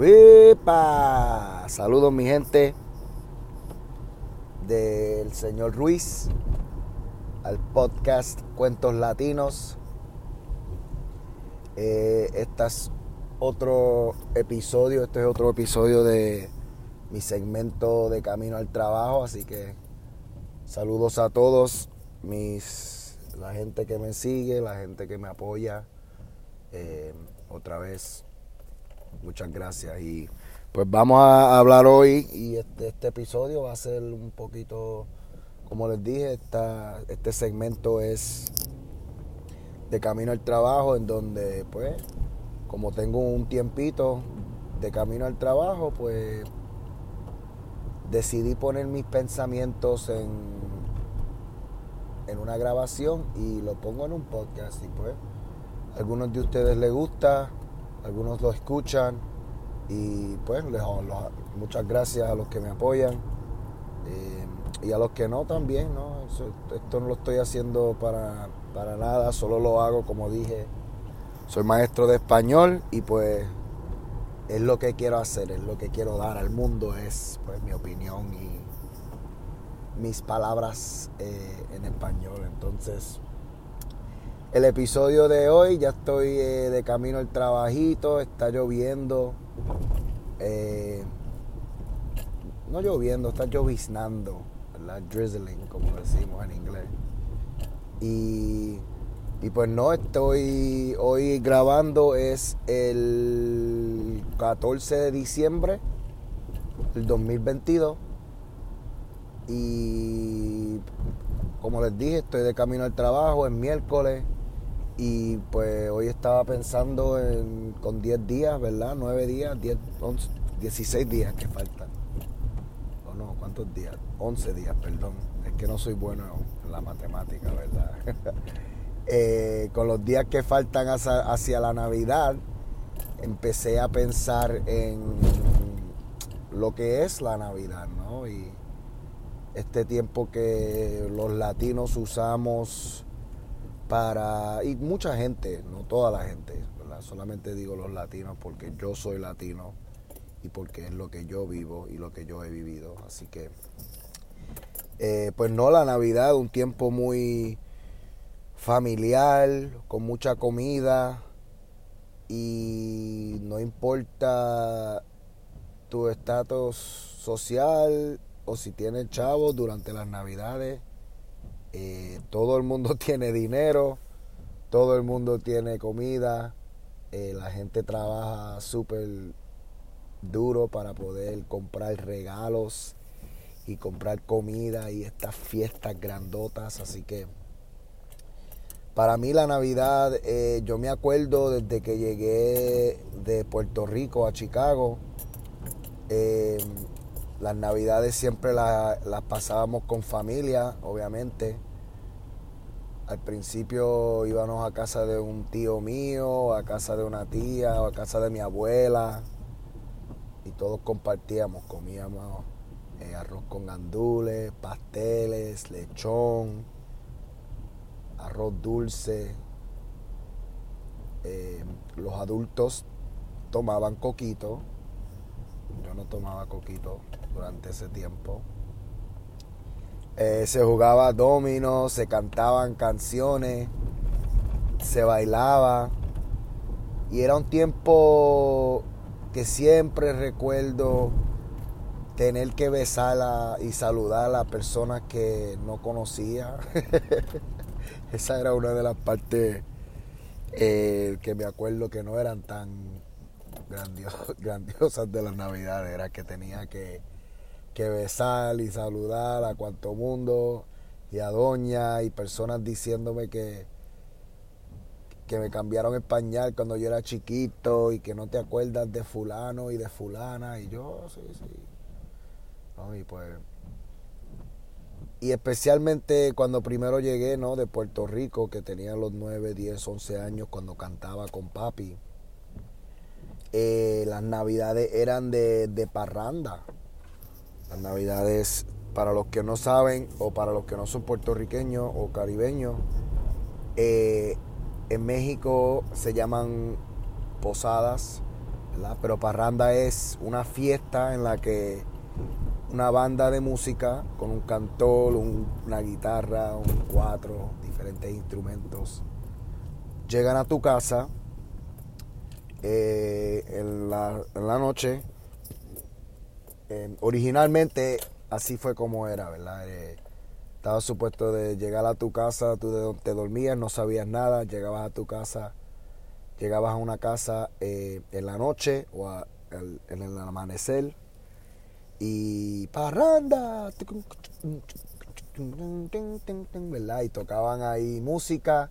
¡Wipa! Saludos mi gente del señor Ruiz al podcast Cuentos Latinos. Eh, este es otro episodio, este es otro episodio de mi segmento de Camino al Trabajo, así que saludos a todos, mis, la gente que me sigue, la gente que me apoya. Eh, otra vez Muchas gracias. Y pues vamos a hablar hoy y este, este episodio va a ser un poquito, como les dije, esta, este segmento es de camino al trabajo en donde pues como tengo un tiempito de camino al trabajo pues decidí poner mis pensamientos en, en una grabación y lo pongo en un podcast y pues algunos de ustedes les gusta algunos lo escuchan y pues les, muchas gracias a los que me apoyan eh, y a los que no también, ¿no? esto no lo estoy haciendo para, para nada, solo lo hago como dije, soy maestro de español y pues es lo que quiero hacer, es lo que quiero dar al mundo, es pues mi opinión y mis palabras eh, en español. Entonces, el episodio de hoy, ya estoy eh, de camino al trabajito, está lloviendo. Eh, no lloviendo, está lloviznando, ¿verdad? Drizzling, como decimos en inglés. Y, y pues no, estoy hoy grabando, es el 14 de diciembre del 2022. Y como les dije, estoy de camino al trabajo, es miércoles. Y pues hoy estaba pensando en, con 10 días, ¿verdad? 9 días, 10, 11, 16 días que faltan. O no, ¿cuántos días? 11 días, perdón. Es que no soy bueno en la matemática, ¿verdad? eh, con los días que faltan hacia, hacia la Navidad, empecé a pensar en lo que es la Navidad, ¿no? Y este tiempo que los latinos usamos para, y mucha gente, no toda la gente, solamente digo los latinos porque yo soy latino y porque es lo que yo vivo y lo que yo he vivido. Así que, eh, pues no, la Navidad, un tiempo muy familiar, con mucha comida y no importa tu estatus social o si tienes chavos durante las navidades eh, todo el mundo tiene dinero, todo el mundo tiene comida, eh, la gente trabaja súper duro para poder comprar regalos y comprar comida y estas fiestas grandotas, así que para mí la Navidad, eh, yo me acuerdo desde que llegué de Puerto Rico a Chicago, las navidades siempre las, pasábamos con familia, obviamente. Al principio íbamos a casa de un tío mío, a casa de una tía, o a casa de mi abuela. Y todos compartíamos, comíamos eh, arroz con gandules, pasteles, lechón, arroz dulce. Eh, los adultos tomaban coquito. Yo no tomaba coquito durante ese tiempo. Eh, se jugaba domino, se cantaban canciones, se bailaba. Y era un tiempo que siempre recuerdo tener que besar y saludar a las personas que no conocía. Esa era una de las partes eh, que me acuerdo que no eran tan grandiosas de las navidades. Era que tenía que que besar y saludar a cuanto mundo y a doña y personas diciéndome que, que me cambiaron el pañal cuando yo era chiquito y que no te acuerdas de fulano y de fulana y yo sí, sí. y pues y especialmente cuando primero llegué, ¿no? De Puerto Rico, que tenía los 9, 10, 11 años cuando cantaba con papi. Eh, las navidades eran de, parranda. Las navidades, para los que no saben o para los que no son puertorriqueños o caribeños, eh, en México se llaman posadas. Pero parranda es una fiesta en la que una banda de música con un cantor, una guitarra, un cuatro, diferentes instrumentos, llegan a tu casa eh, en, la, noche. Eh, originalmente así fue como era, ¿verdad? Eh, estaba supuesto de llegar a tu casa, tú te dormías, no sabías nada, llegabas a tu casa, llegabas a una casa en la noche o en el amanecer y parranda, ¿verdad? Y tocaban ahí música,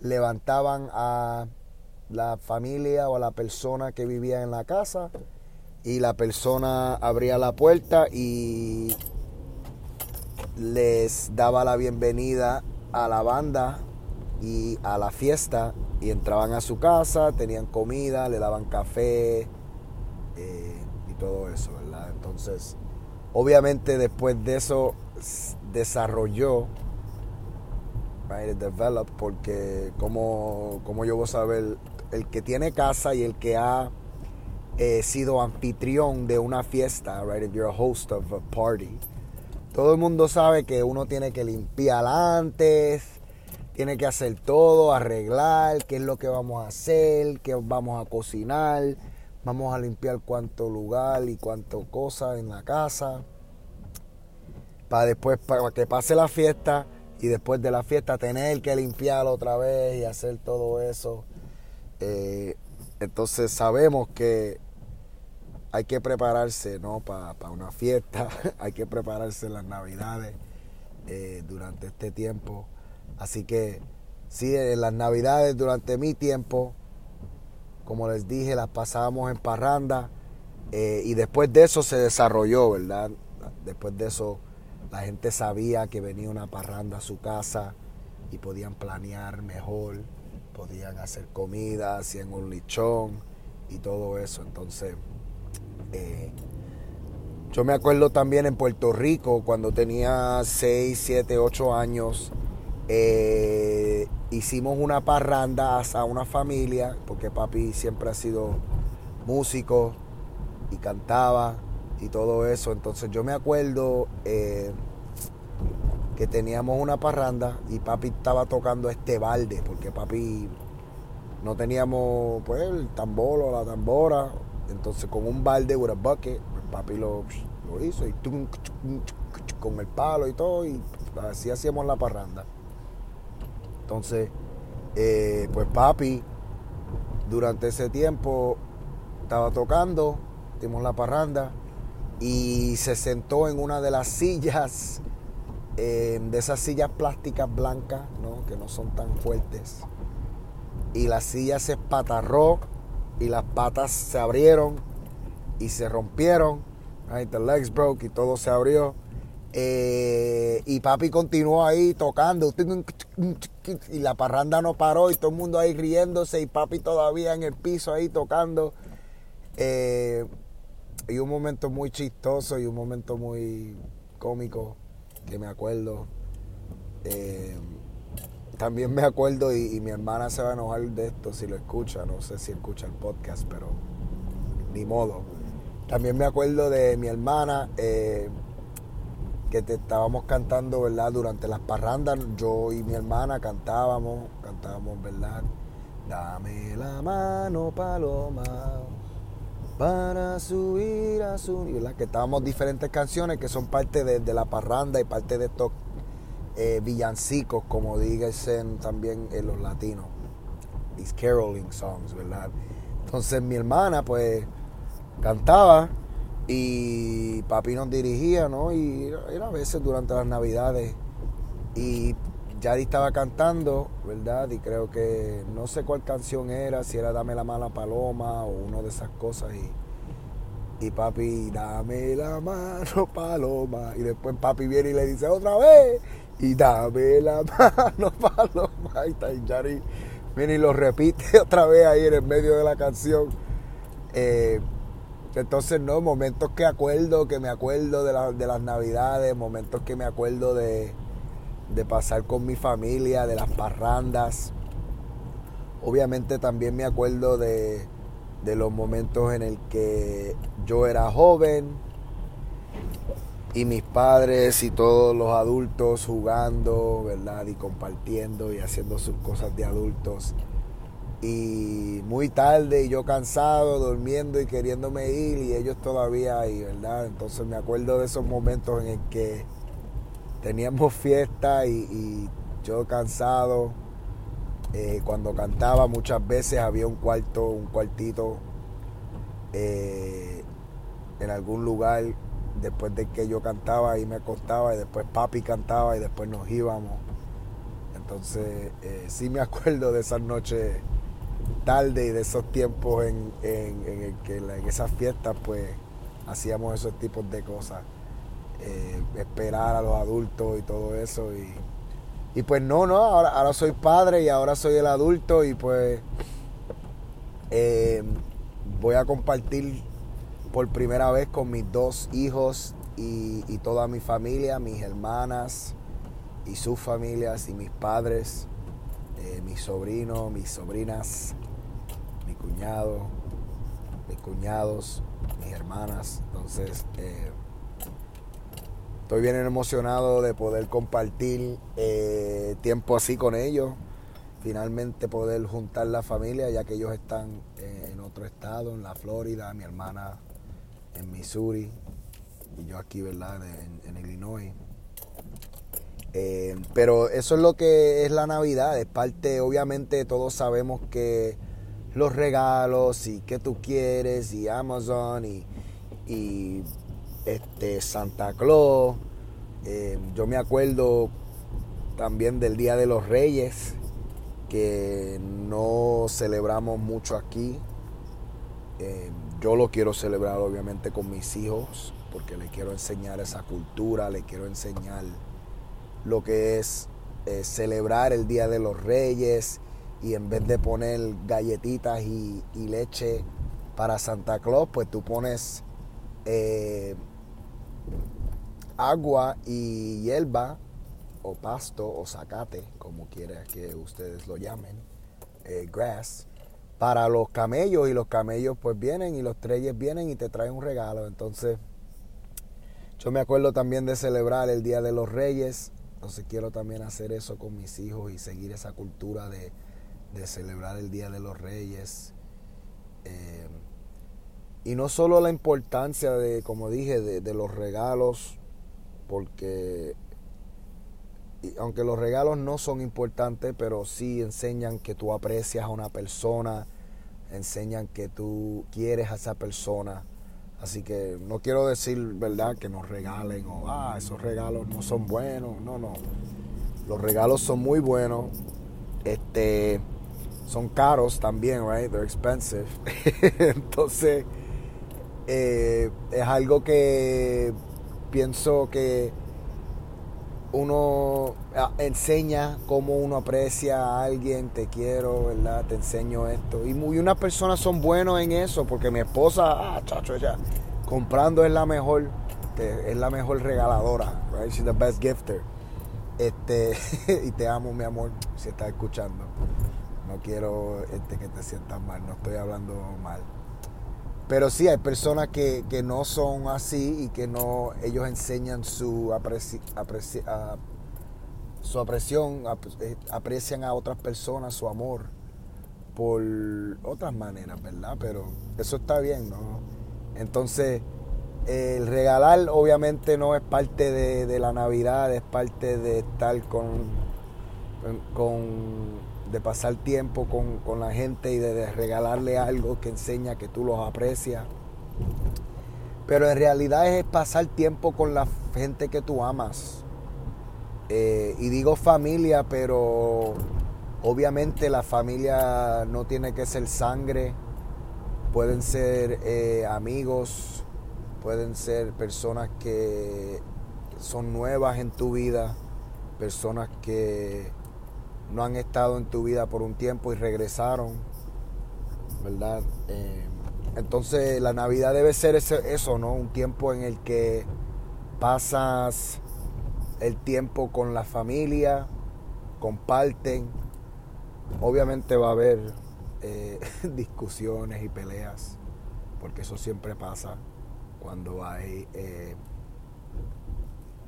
levantaban a la familia o la persona que vivía en la casa y la persona abría la puerta y les daba la bienvenida a la banda y a la fiesta y entraban a su casa, tenían comida, le daban café eh, y todo eso, ¿verdad? Entonces, obviamente después de eso desarrolló, right, develop, porque como, como yo voy a saber, el que tiene casa y el que ha eh, sido anfitrión de una fiesta, right, if you're a host of a party, todo el mundo sabe que uno tiene que limpiar antes, tiene que hacer todo, arreglar, qué es lo que vamos a hacer, qué vamos a cocinar Vamos a limpiar cuánto lugar y cuánto cosa en la casa. Para después, para que pase la fiesta y después de la fiesta tener que limpiar otra vez y hacer todo eso. Eh, entonces sabemos que hay que prepararse ¿no? para una fiesta, hay que prepararse las navidades eh, durante este tiempo. Así que sí, en las navidades durante mi tiempo como les dije, las pasábamos en parranda eh, y después de eso se desarrolló, ¿verdad? Después de eso la gente sabía que venía una parranda a su casa y podían planear mejor, podían hacer comida, hacían un lichón y todo eso. Entonces, eh, yo me acuerdo también en Puerto Rico cuando tenía 6, 7, 8 años. Eh, hicimos una parranda a una familia, porque papi siempre ha sido músico y cantaba y todo eso. Entonces yo me acuerdo eh, que teníamos una parranda y papi estaba tocando este balde, porque papi no teníamos pues el tambor o la tambora. Entonces con un balde, with a bucket, papi lo, hizo y con el palo y todo, y así hacíamos la parranda. Entonces, eh, pues papi, durante ese tiempo estaba tocando, dimos la parranda y se sentó en una de las sillas, de esas sillas plásticas blancas, ¿no? que no son tan fuertes. Y la silla se espatarró y las patas se abrieron y se rompieron. Right? The legs broke y todo se abrió. Eh, y papi continuó ahí tocando. Y la parranda no paró y todo el mundo ahí riéndose y papi todavía en el piso ahí tocando. Eh, y un momento muy chistoso y un momento muy cómico que me acuerdo. Eh, también me acuerdo y, mi hermana se va a enojar de esto si lo escucha. No sé si escucha el podcast, pero ni modo. También me acuerdo de mi hermana que te estábamos cantando, ¿verdad? Durante las parrandas, yo y mi hermana cantábamos, cantábamos, ¿verdad? Dame la mano, paloma, para subir a su... ¿verdad? Que estábamos diferentes canciones que son parte de, la parranda y parte de estos eh, villancicos, como dicen también en los latinos. These caroling songs, ¿verdad? Entonces mi hermana, pues, cantaba y papi nos dirigía, ¿no? Y era a veces durante las navidades. Y Yadi estaba cantando, ¿verdad? Y creo que no sé cuál canción era, si era Dame la mala paloma o una de esas cosas. Y, y papi, dame la mano paloma. Y después papi viene y le dice otra vez. Y dame la mano paloma. Ahí está, y Yari viene y lo repite otra vez ahí en el medio de la canción. Eh, entonces, no, momentos que acuerdo, que me acuerdo de, las navidades, momentos que me acuerdo de, pasar con mi familia, de las parrandas. Obviamente también me acuerdo de, de los momentos en el que yo era joven y mis padres y todos los adultos jugando, ¿verdad? Y compartiendo y haciendo sus cosas de adultos. Y muy tarde y yo cansado, durmiendo y queriéndome ir y ellos todavía ahí, ¿verdad? Entonces me acuerdo de esos momentos en el que teníamos fiesta y, yo cansado. Eh, cuando cantaba muchas veces había un cuarto, un cuartito eh, en algún lugar después de que yo cantaba y me acostaba y después papi cantaba y después nos íbamos. Entonces eh, sí me acuerdo de esas noches tarde y de esos tiempos en, en, que en esas fiestas pues hacíamos esos tipos de cosas. Eh, esperar a los adultos y todo eso. Y, pues no, no, ahora, ahora soy padre y ahora soy el adulto y pues eh, voy a compartir por primera vez con mis dos hijos y, toda mi familia, mis hermanas y sus familias y mis padres, eh, mis sobrinos, mis sobrinas, mi cuñado, mis cuñados, mis hermanas. Entonces, eh, estoy bien emocionado de poder compartir eh, tiempo así con ellos. Finalmente poder juntar la familia, ya que ellos están en otro estado, en la Florida, mi hermana en Missouri y yo aquí, ¿verdad? En, Illinois. Eh, pero eso es lo que es la Navidad, es parte, obviamente todos sabemos que los regalos y qué tú quieres y Amazon y, este Santa Claus. Eh, yo me acuerdo también del Día de los Reyes, que no celebramos mucho aquí. Eh, yo lo quiero celebrar obviamente con mis hijos, porque le quiero enseñar esa cultura, le quiero enseñar lo que es eh, celebrar el Día de los Reyes y en vez de poner galletitas y, leche para Santa Claus, pues tú pones agua y hierba o pasto o zacate, como quiera que ustedes lo llamen, eh, grass, para los camellos y los camellos pues vienen y los treyes vienen y te traen un regalo. Entonces, yo me acuerdo también de celebrar el Día de los Reyes. Entonces quiero también hacer eso con mis hijos y seguir esa cultura de, celebrar el Día de los Reyes. Eh, y no solo la importancia de, como dije, de, de los regalos, porque aunque los regalos no son importantes, pero sí enseñan que tú aprecias a una persona, enseñan que tú quieres a esa persona. Así que no quiero decir, ¿verdad?, que nos regalen o, ah, esos regalos no son buenos. No, no. Los regalos son muy buenos. Este, son caros también, right? They're expensive. Entonces, eh, es algo que pienso que uno enseña cómo uno aprecia a alguien, te quiero, ¿verdad? Te enseño esto. Y, muy, unas personas son buenos en eso, porque mi esposa, ah, chacho, ella comprando es la mejor, es la mejor regaladora, right? She's the best gifter. Este, y te amo, mi amor, si estás escuchando. No quiero este, que te sientas mal, no estoy hablando mal. Pero sí, hay personas que, no son así y que no, ellos enseñan su, apreci, su apreciación, eh, aprecian a otras personas su amor por otras maneras, ¿verdad? Pero eso está bien, ¿no? Entonces, el regalar obviamente no es parte de, la Navidad, es parte de estar con, con de pasar tiempo con, la gente y de, regalarle algo que enseña que tú los aprecias. Pero en realidad es pasar tiempo con la gente que tú amas. Eh, y digo familia, pero obviamente la familia no tiene que ser sangre. Pueden ser eh, amigos, pueden ser personas que son nuevas en tu vida, personas que no han estado en tu vida por un tiempo y regresaron, ¿verdad? Eh, entonces la Navidad debe ser eso, ¿no? Un tiempo en el que pasas el tiempo con la familia, comparten. Obviamente va a haber eh, discusiones y peleas, porque eso siempre pasa cuando hay eh,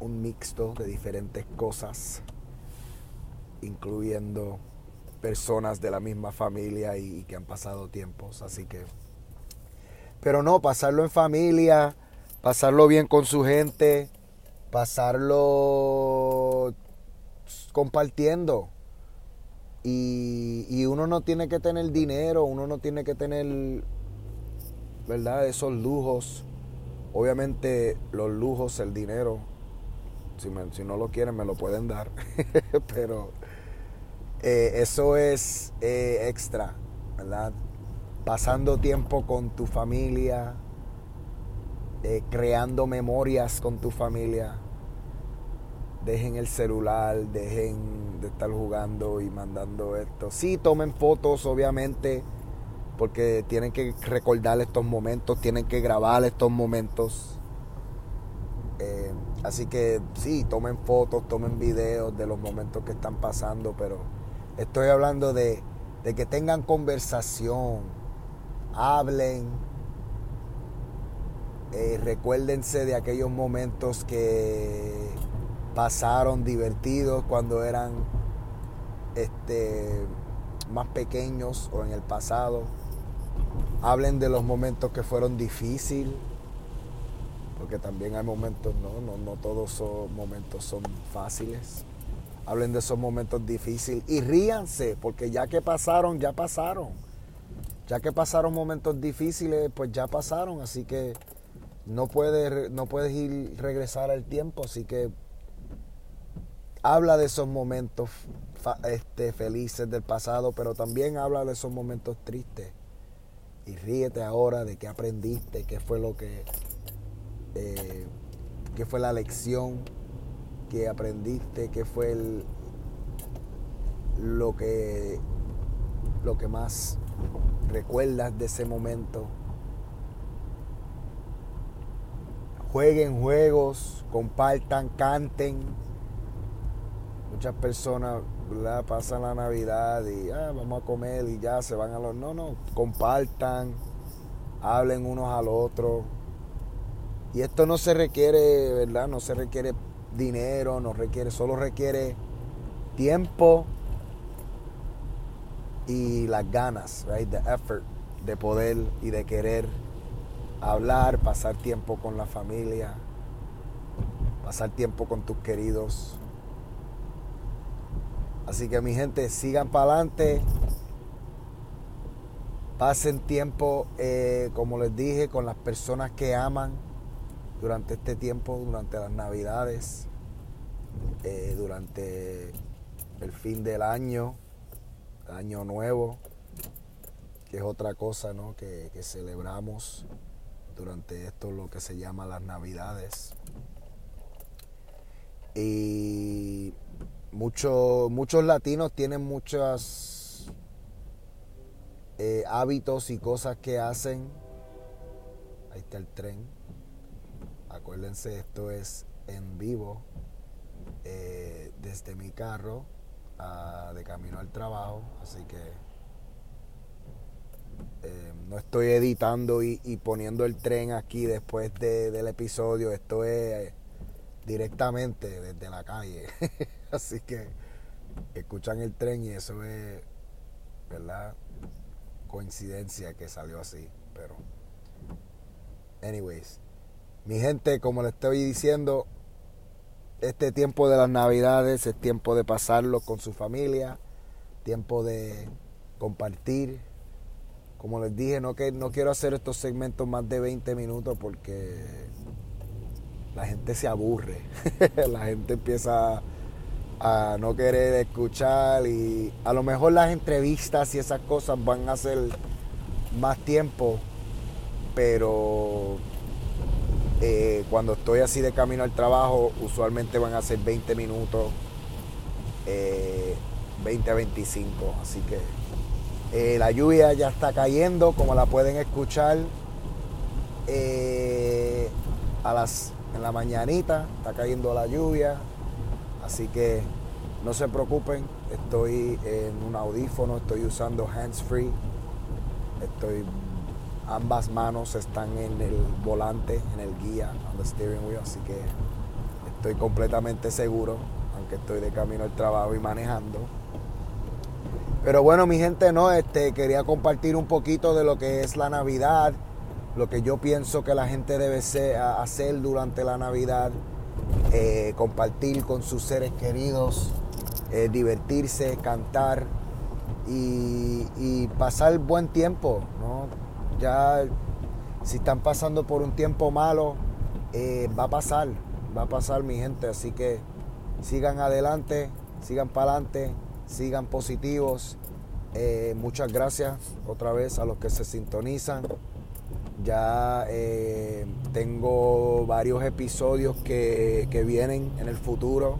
un mixto de diferentes cosas, incluyendo personas de la misma familia y, que han pasado tiempos, así que... Pero no, pasarlo en familia, pasarlo bien con su gente, pasarlo compartiendo. Y, y, uno no tiene que tener dinero, uno no tiene que tener, ¿verdad? Esos lujos. Obviamente los lujos, el dinero, si, si no lo quieren me lo pueden dar. Pero eh, eso es eh, extra, ¿verdad? Pasando tiempo con tu familia, eh, creando memorias con tu familia. Dejen el celular, dejen de estar jugando y mandando esto. Sí, tomen fotos, obviamente, porque tienen que recordar estos momentos, tienen que grabar estos momentos. así que sí, tomen fotos, tomen videos de los momentos que están pasando, pero Estoy hablando de, que tengan conversación, hablen, eh, recuérdense de aquellos momentos que pasaron divertidos cuando eran este, más pequeños o en el pasado. Hablen de los momentos que fueron difíciles, porque también hay momentos, no, no, no todos esos momentos son fáciles hablen de esos momentos difíciles y ríanse, porque ya que pasaron, ya pasaron. Ya que pasaron momentos difíciles, pues ya pasaron, así que no puedes, no puedes ir regresar al tiempo, así que habla de esos momentos este, felices del pasado, pero también habla de esos momentos tristes. Y ríete ahora de qué aprendiste, qué fue lo que, eh, qué fue la lección que aprendiste, qué fue el, lo que lo que más recuerdas de ese momento. Jueguen juegos, compartan, canten. Muchas personas pasan la Navidad y ah, vamos a comer y ya se van a los... No, no, compartan, hablen unos al otro. Y esto no se requiere, ¿verdad? No se requiere dinero, no requiere, solo requiere tiempo y las ganas, right? The effort de poder y de querer hablar, pasar tiempo con la familia, pasar tiempo con tus queridos. Así que mi gente, sigan para adelante. Pasen tiempo, eh, como les dije, con las personas que aman durante este tiempo, durante las navidades, eh, durante el fin del año, año nuevo, que es otra cosa ¿no? que, celebramos durante esto, lo que se llama las navidades. Y muchos muchos latinos tienen muchos eh, hábitos y cosas que hacen. Ahí está el tren Acuérdense, esto es en vivo eh, desde mi carro de camino al trabajo, así que eh, no estoy editando y, poniendo el tren aquí después del episodio, esto es directamente desde la calle, así que escuchan el tren y eso es, ¿verdad? Coincidencia que salió así, pero... Anyways, mi gente, como le estoy diciendo, este tiempo de las navidades es tiempo de pasarlo con su familia, tiempo de compartir. Como les dije, no, que, no quiero hacer estos segmentos más de 20 minutos porque la gente se aburre, la gente empieza a no querer escuchar y a lo mejor las entrevistas y esas cosas van a ser más tiempo, pero eh, cuando estoy así de camino al trabajo, usualmente van a ser 20 minutos, 20 eh, a 25. Así que eh, la lluvia ya está cayendo, como la pueden escuchar a las, en la mañanita, está cayendo la lluvia. Así que no se preocupen, estoy en un audífono, estoy usando hands free estoy ambas manos están en el volante, en el guía, on the steering wheel, así que estoy completamente seguro, aunque estoy de camino al trabajo y manejando. Pero bueno, mi gente, no, este quería compartir un poquito de lo que es la Navidad, lo que yo pienso que la gente debe hacer durante la Navidad, eh, compartir con sus seres queridos, eh, divertirse, cantar y, pasar buen tiempo. ¿no? Ya si están pasando por un tiempo malo, eh, va a pasar, va a pasar mi gente, así que sigan adelante, sigan para adelante, sigan positivos. muchas gracias otra vez a los que se sintonizan. Ya eh, tengo varios episodios que, vienen en el futuro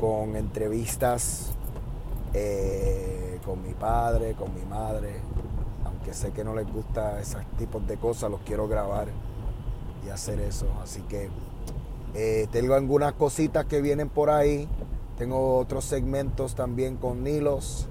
con entrevistas eh, con mi padre, con mi madre. Aunque sé que no les gusta esos tipos de cosas, los quiero grabar y hacer eso. Así que eh, tengo algunas cositas que vienen por ahí. Tengo otros segmentos también con Nilos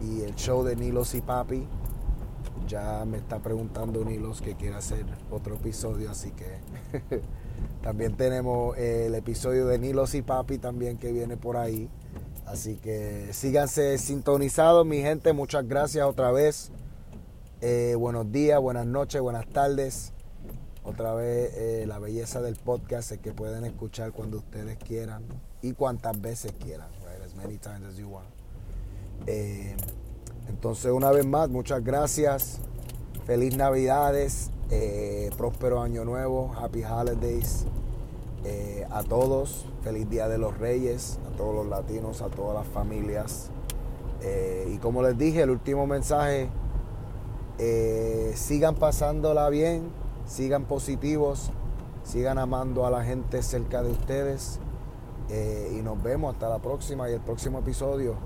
y el show de Nilos y Papi ya me está preguntando Nilos que quiere hacer otro episodio, así que también tenemos el episodio de Nilos y Papi también que viene por ahí. Así que síganse sintonizados, mi gente. Muchas gracias otra vez. Eh, buenos días, buenas noches, buenas tardes. Otra vez eh, la belleza del podcast es que pueden escuchar cuando ustedes quieran y cuantas veces quieran. As many times as you want. Eh, entonces, una vez más, muchas gracias. Feliz Navidades, próspero Año Nuevo, Happy Holidays eh, a todos. Feliz Día de los Reyes, a todos los latinos, a todas las familias. Eh, y como les dije, el último mensaje, sigan pasándola bien, sigan positivos, sigan amando a la gente cerca de ustedes. y nos vemos hasta la próxima y el próximo episodio.